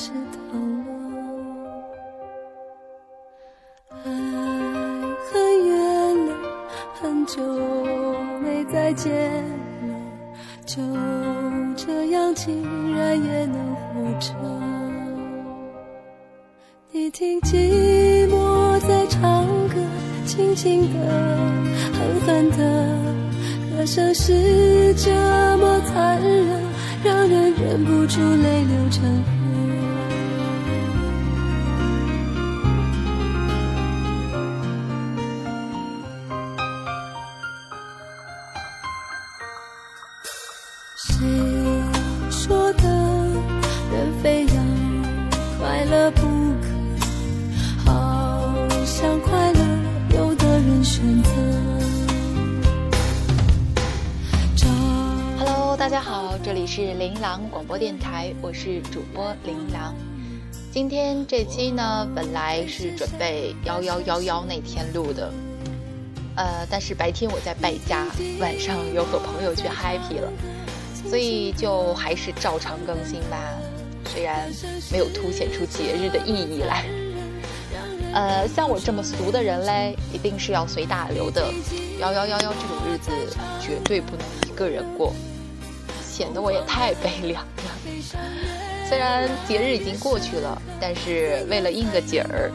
又开始疼了。爱很远了，很久没再见了，就这样竟然也能活着。你听寂寞在唱歌，轻轻的，狠狠的，歌声是这么残忍，让人忍不住泪流成河。选择。Hello，大家好，这里是琳琅广播电台，我是主播琳琅。今天这期呢，本来是准备幺幺幺幺那天录的，呃，但是白天我在败家，晚上又和朋友去 happy 了，所以就还是照常更新吧。虽然没有凸显出节日的意义来，呃，像我这么俗的人嘞，一定是要随大流的。幺幺幺幺这种日子绝对不能一个人过，显得我也太悲凉了。虽然节日已经过去了，但是为了应个景儿，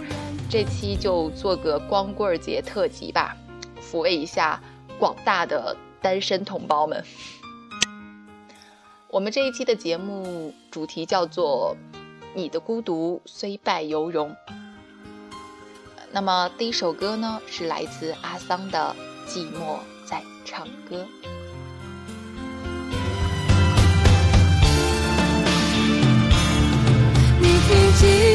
这期就做个光棍节特辑吧，抚慰一下广大的单身同胞们。我们这一期的节目主题叫做“你的孤独虽败犹荣”。那么第一首歌呢，是来自阿桑的《寂寞在唱歌》。你听寂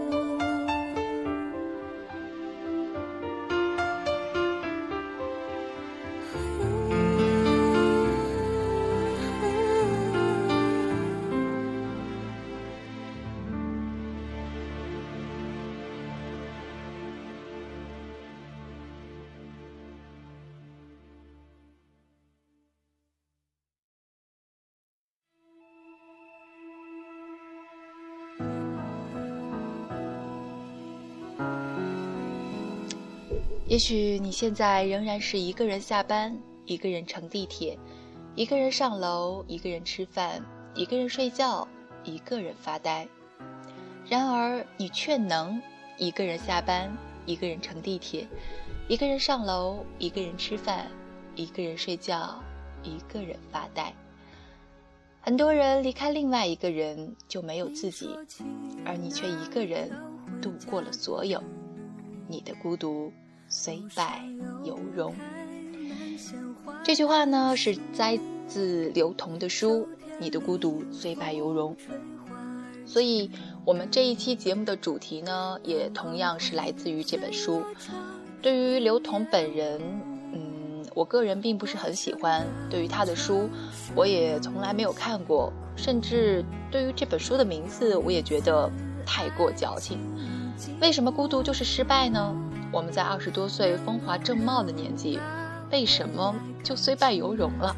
也许你现在仍然是一个人下班，一个人乘地铁，一个人上楼，一个人吃饭，一个人睡觉，一个人发呆。然而，你却能一个人下班，一个人乘地铁，一个人上楼，一个人吃饭，一个人睡觉，一个人发呆。很多人离开另外一个人就没有自己，而你却一个人度过了所有。你的孤独虽败犹荣。这句话呢，是摘自刘同的书《你的孤独虽败犹荣》。所以，我们这一期节目的主题呢，也同样是来自于这本书。对于刘同本人，嗯，我个人并不是很喜欢。对于他的书，我也从来没有看过。甚至对于这本书的名字，我也觉得太过矫情。为什么孤独就是失败呢？我们在二十多岁风华正茂的年纪，为什么就虽败犹荣了？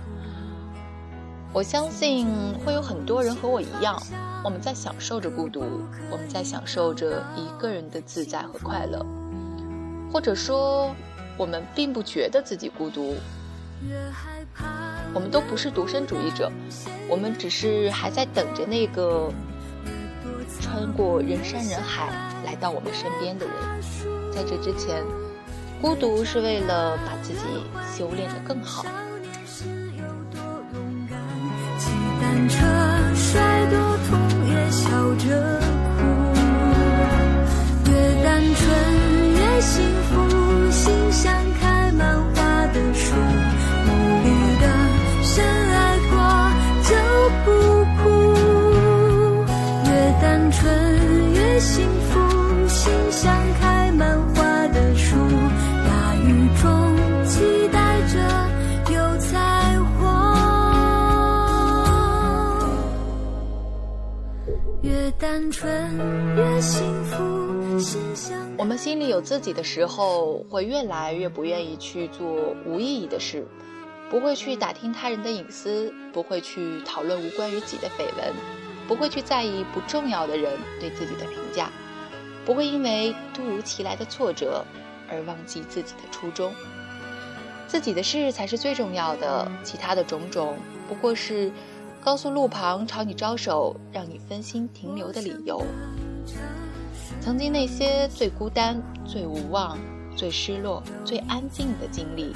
我相信会有很多人和我一样，我们在享受着孤独，我们在享受着一个人的自在和快乐。或者说，我们并不觉得自己孤独，我们都不是独身主义者，我们只是还在等着那个穿过人山人海来到我们身边的人。在这之前，孤独是为了把自己修炼得更好。越单纯越幸福。我们心里有自己的时候，会越来越不愿意去做无意义的事，不会去打听他人的隐私，不会去讨论无关于己的绯闻，不会去在意不重要的人对自己的评价，不会因为突如其来的挫折而忘记自己的初衷。自己的事才是最重要的，其他的种种不过是。高速路旁朝你招手，让你分心停留的理由。曾经那些最孤单、最无望、最失落、最安静的经历，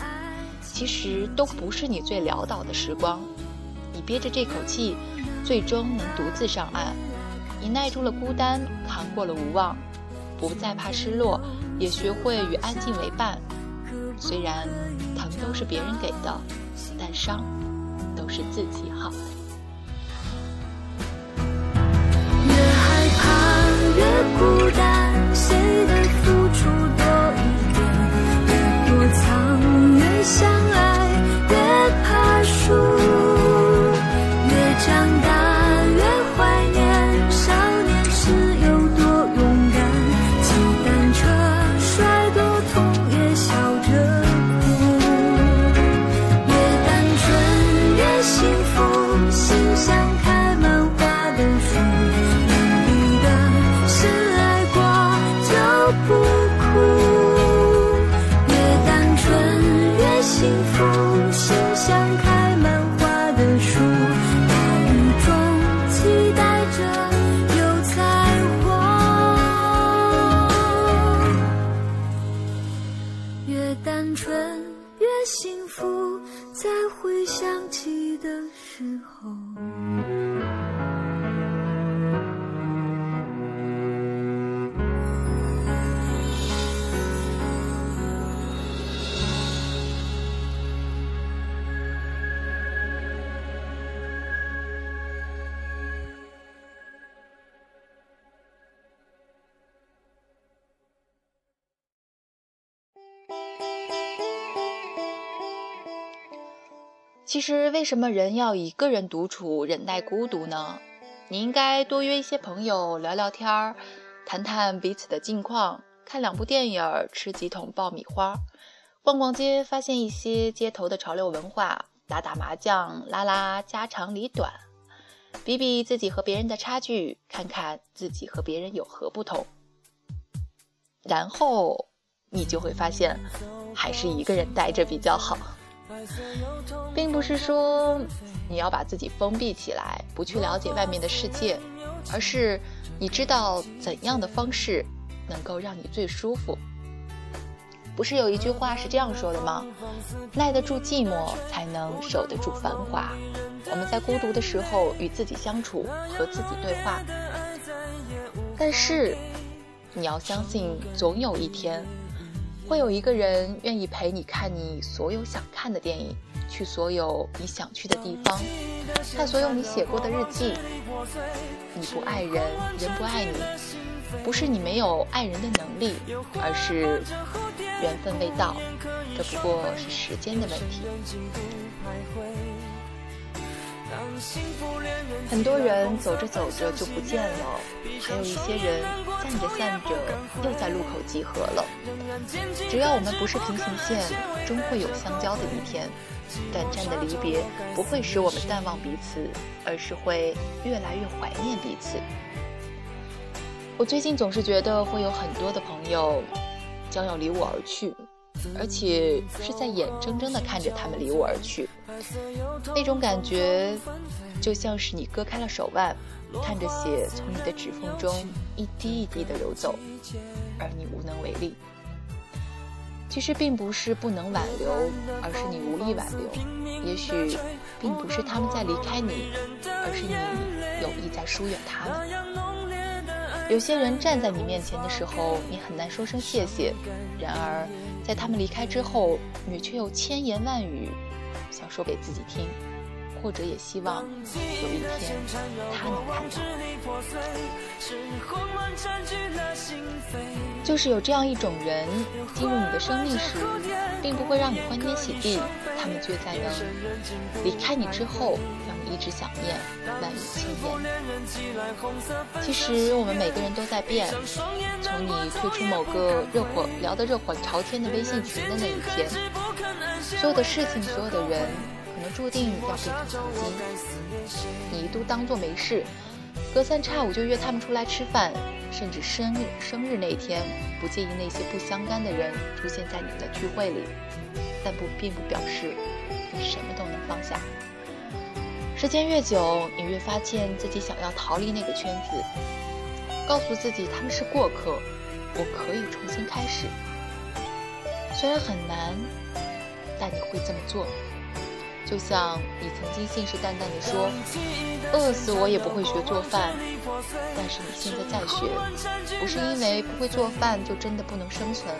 其实都不是你最潦倒的时光。你憋着这口气，最终能独自上岸。你耐住了孤单，扛过了无望，不再怕失落，也学会与安静为伴。虽然疼都是别人给的，但伤都是自己好。其实，为什么人要一个人独处、忍耐孤独呢？你应该多约一些朋友聊聊天儿，谈谈彼此的近况，看两部电影，吃几桶爆米花，逛逛街，发现一些街头的潮流文化，打打麻将，拉拉家长里短，比比自己和别人的差距，看看自己和别人有何不同。然后，你就会发现，还是一个人待着比较好。并不是说你要把自己封闭起来，不去了解外面的世界，而是你知道怎样的方式能够让你最舒服。不是有一句话是这样说的吗？耐得住寂寞，才能守得住繁华。我们在孤独的时候与自己相处，和自己对话。但是，你要相信，总有一天，会有一个人愿意陪你看你所有想看的电影，去所有你想去的地方，看所有你写过的日记。你不爱人，人不爱你，不是你没有爱人的能力，而是缘分未到。这不过是时间的问题。很多人走着走着就不见了，还有一些人散着散着又在路口集合了。只要我们不是平行线，终会有相交的一天。短暂的离别不会使我们淡忘彼此，而是会越来越怀念彼此。我最近总是觉得会有很多的朋友将要离我而去。而且是在眼睁睁地看着他们离我而去，那种感觉，就像是你割开了手腕，看着血从你的指缝中一滴一滴的流走，而你无能为力。其实并不是不能挽留，而是你无力挽留。也许并不是他们在离开你，而是你有意在疏远他们。有些人站在你面前的时候，你很难说声谢谢；然而，在他们离开之后，你却又千言万语想说给自己听，或者也希望有一天他能看到。就是有这样一种人进入你的生命时，并不会让你欢天喜地，他们却在能离开你之后。让你一直想念，万语千言。其实我们每个人都在变。从你退出某个热火聊得热火朝天的微信群的那一天，所有的事情，所有的人，可能注定要变成曾经。你一度当作没事，隔三差五就约他们出来吃饭，甚至生日生日那天，不介意那些不相干的人出现在你的聚会里，但不并不表示你什么都能放下。时间越久，你越发现自己想要逃离那个圈子，告诉自己他们是过客，我可以重新开始。虽然很难，但你会这么做。就像你曾经信誓旦旦地说：“饿死我也不会学做饭。”但是你现在在学，不是因为不会做饭就真的不能生存，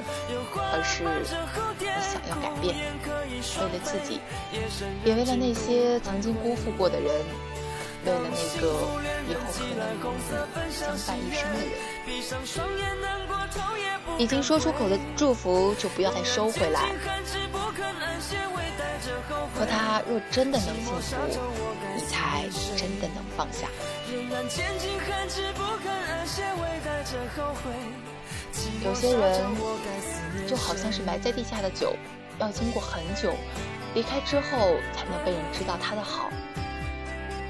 而是你想要改变，为了自己，也为了那些曾经辜负过的人，为了那个相伴一生的人。已经说出口的祝福，就不要再收回来。和他若真的能幸福，你才真的能放下。有些人就好像是埋在地下的酒，要经过很久，离开之后才能被人知道他的好。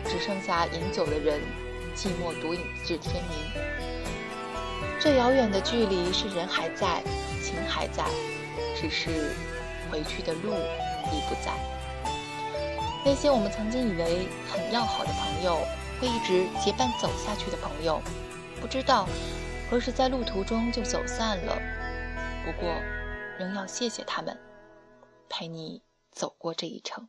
只剩下饮酒的人，寂寞独饮至天明。最遥远的距离是人还在，情还在，只是回去的路已不在。那些我们曾经以为很要好的朋友，会一直结伴走下去的朋友，不知道何时在路途中就走散了。不过，仍要谢谢他们，陪你走过这一程。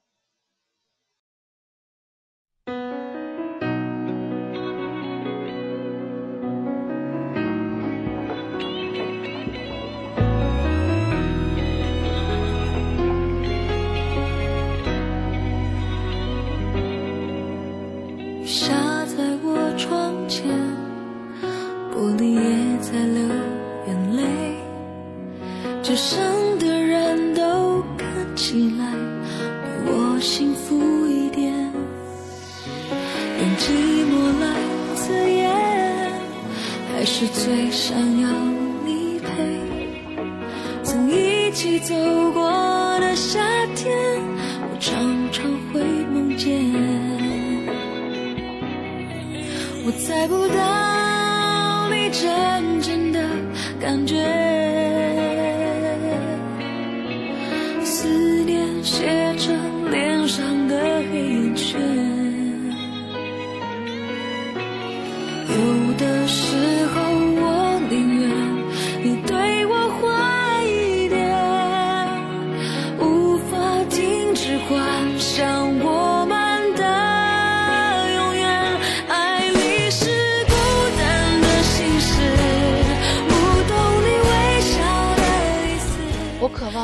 窗前玻璃也在流眼泪街上的人都看起来比我幸福一点用寂寞来自掩还是最想要你陪曾一起走过的夏天我常常会梦见猜不到你真正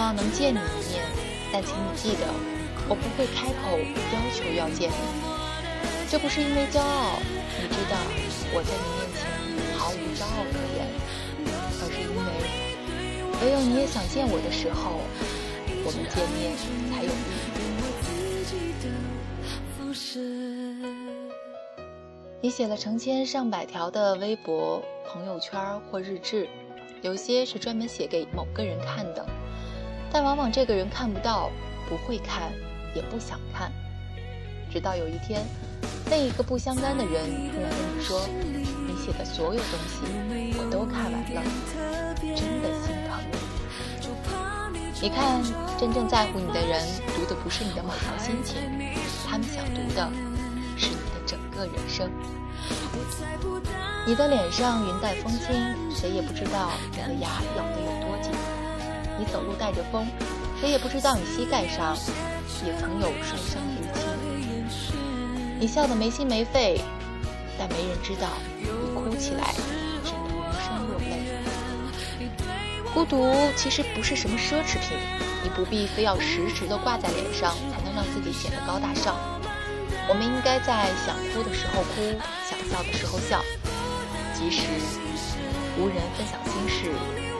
望能见你一面，但请你记得，我不会开口要求要见你。这不是因为骄傲，你知道我在你面前毫无骄傲可言，而是因为唯有你也想见我的时候，我们见面才有意义。你写了成千上百条的微博、朋友圈或日志，有些是专门写给某个人看的，但往往这个人看不到，不会看，也不想看。直到有一天，另一个不相干的人突然跟你说：“你写的所有东西我都看完了，真的心疼你。”你看，真正在乎你的人读的不是你的某条心情，他们想读的。是你的整个人生。你的脸上云淡风轻，谁也不知道你的牙咬得。你走路带着风，谁也不知道你膝盖上也曾有受伤的淤青。你笑得没心没肺，但没人知道你哭起来只能无声落泪。孤独其实不是什么奢侈品，你不必非要时时的挂在脸上，才能让自己显得高大上。我们应该在想哭的时候哭，想笑的时候笑。即使无人分享心事，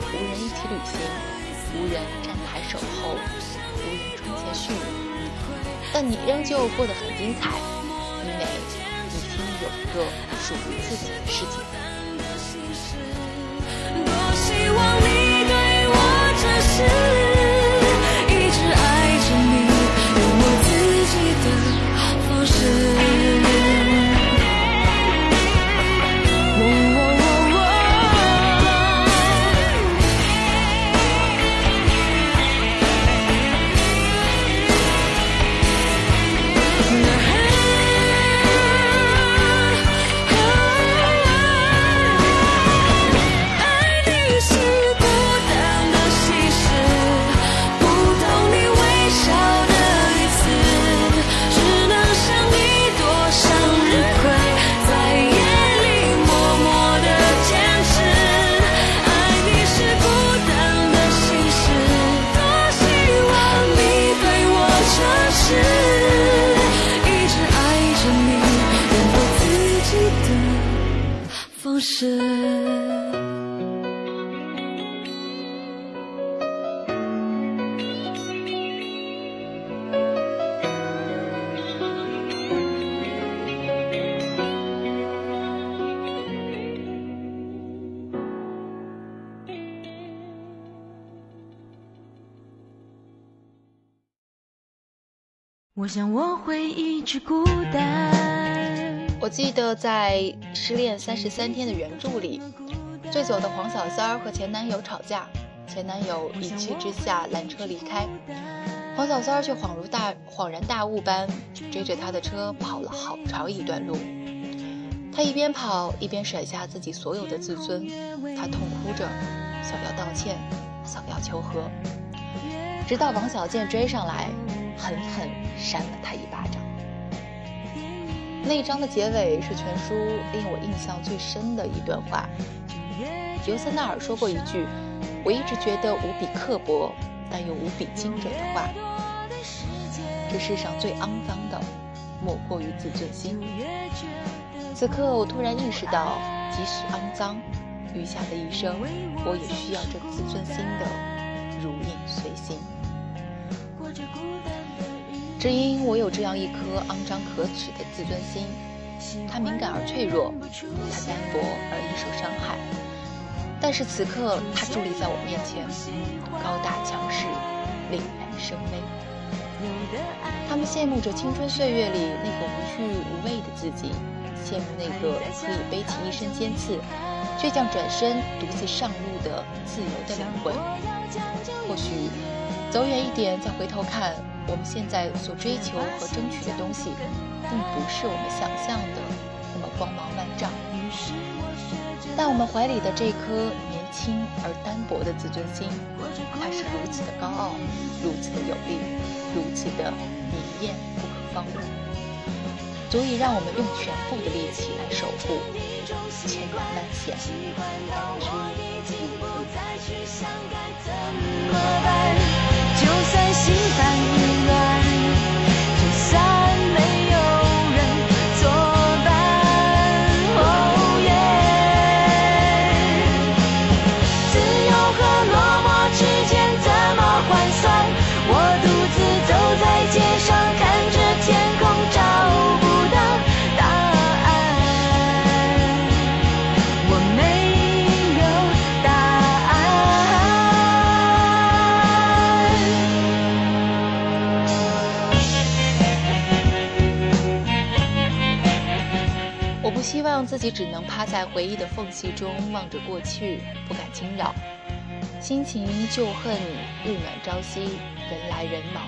无人一起旅行，无人站台守候，无人窗前絮语，但你仍旧过得很精彩，因为你心里有一个属于自己的世界。多希望你对我这我想我会一直孤单。我记得在《失恋三十三天》的原著里，醉酒的黄小三儿和前男友吵架，前男友一气之下拦车离开，黄小三儿却恍如大恍然大悟般追着他的车跑了好长一段路。他一边跑一边甩下自己所有的自尊，他痛哭着想要道歉，想要求和，直到王小贱追上来。狠狠扇了他一巴掌。那一章的结尾是全书令我印象最深的一段话。尤瑟纳尔说过一句我一直觉得无比刻薄但又无比精准的话：这世上最肮脏的，莫过于自尊心。此刻我突然意识到，即使肮脏，余下的一生，我也需要这自尊心的如影随形。只因我有这样一颗肮脏可耻的自尊心，它敏感而脆弱，它单薄而易受伤害。但是此刻，它伫立在我面前，高大强势，凛然生威。他们羡慕着青春岁月里那个无惧无畏的自己，羡慕那个可以背起一身尖刺，倔强转身独自上路的自由的灵魂。或许，走远一点，再回头看。我们现在所追求和争取的东西，并不是我们想象的那么光芒万丈。但我们怀里的这颗年轻而单薄的自尊心，它是如此的高傲，如此的有力，如此的明艳不可方物，足以让我们用全部的力气来守护。千难万险，感知不就算心烦意乱，自己只能趴在回忆的缝隙中望着过去，不敢惊扰，心情旧恨日暖朝夕，人来人往，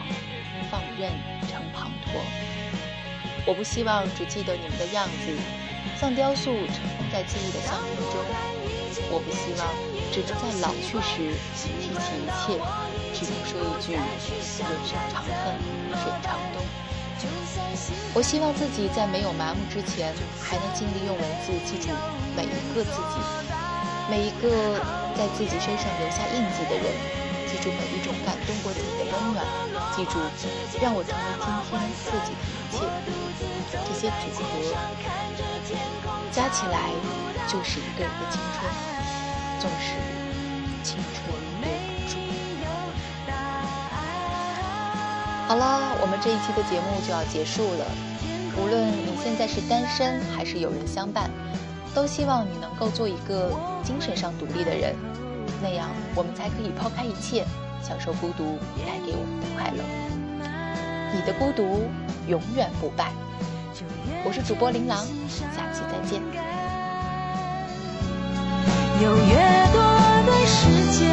放任成滂沱。我不希望只记得你们的样子，像雕塑尘封在记忆的相片中。我不希望只能在老去时提起一切，只能说一句人生长恨水长东。我希望自己在没有麻木之前，还能尽力用文字记住每一个自己，每一个在自己身上留下印记的人，记住每一种感动过自己的温暖，记住让我成为今天自己的一切。这些组合加起来就是一个人的青春，纵使青春好了，我们这一期的节目就要结束了。无论你现在是单身还是有人相伴，都希望你能够做一个精神上独立的人，那样我们才可以抛开一切，享受孤独带给我们的快乐。你的孤独永远不败。我是主播琳琅，下期再见。有越多的时间。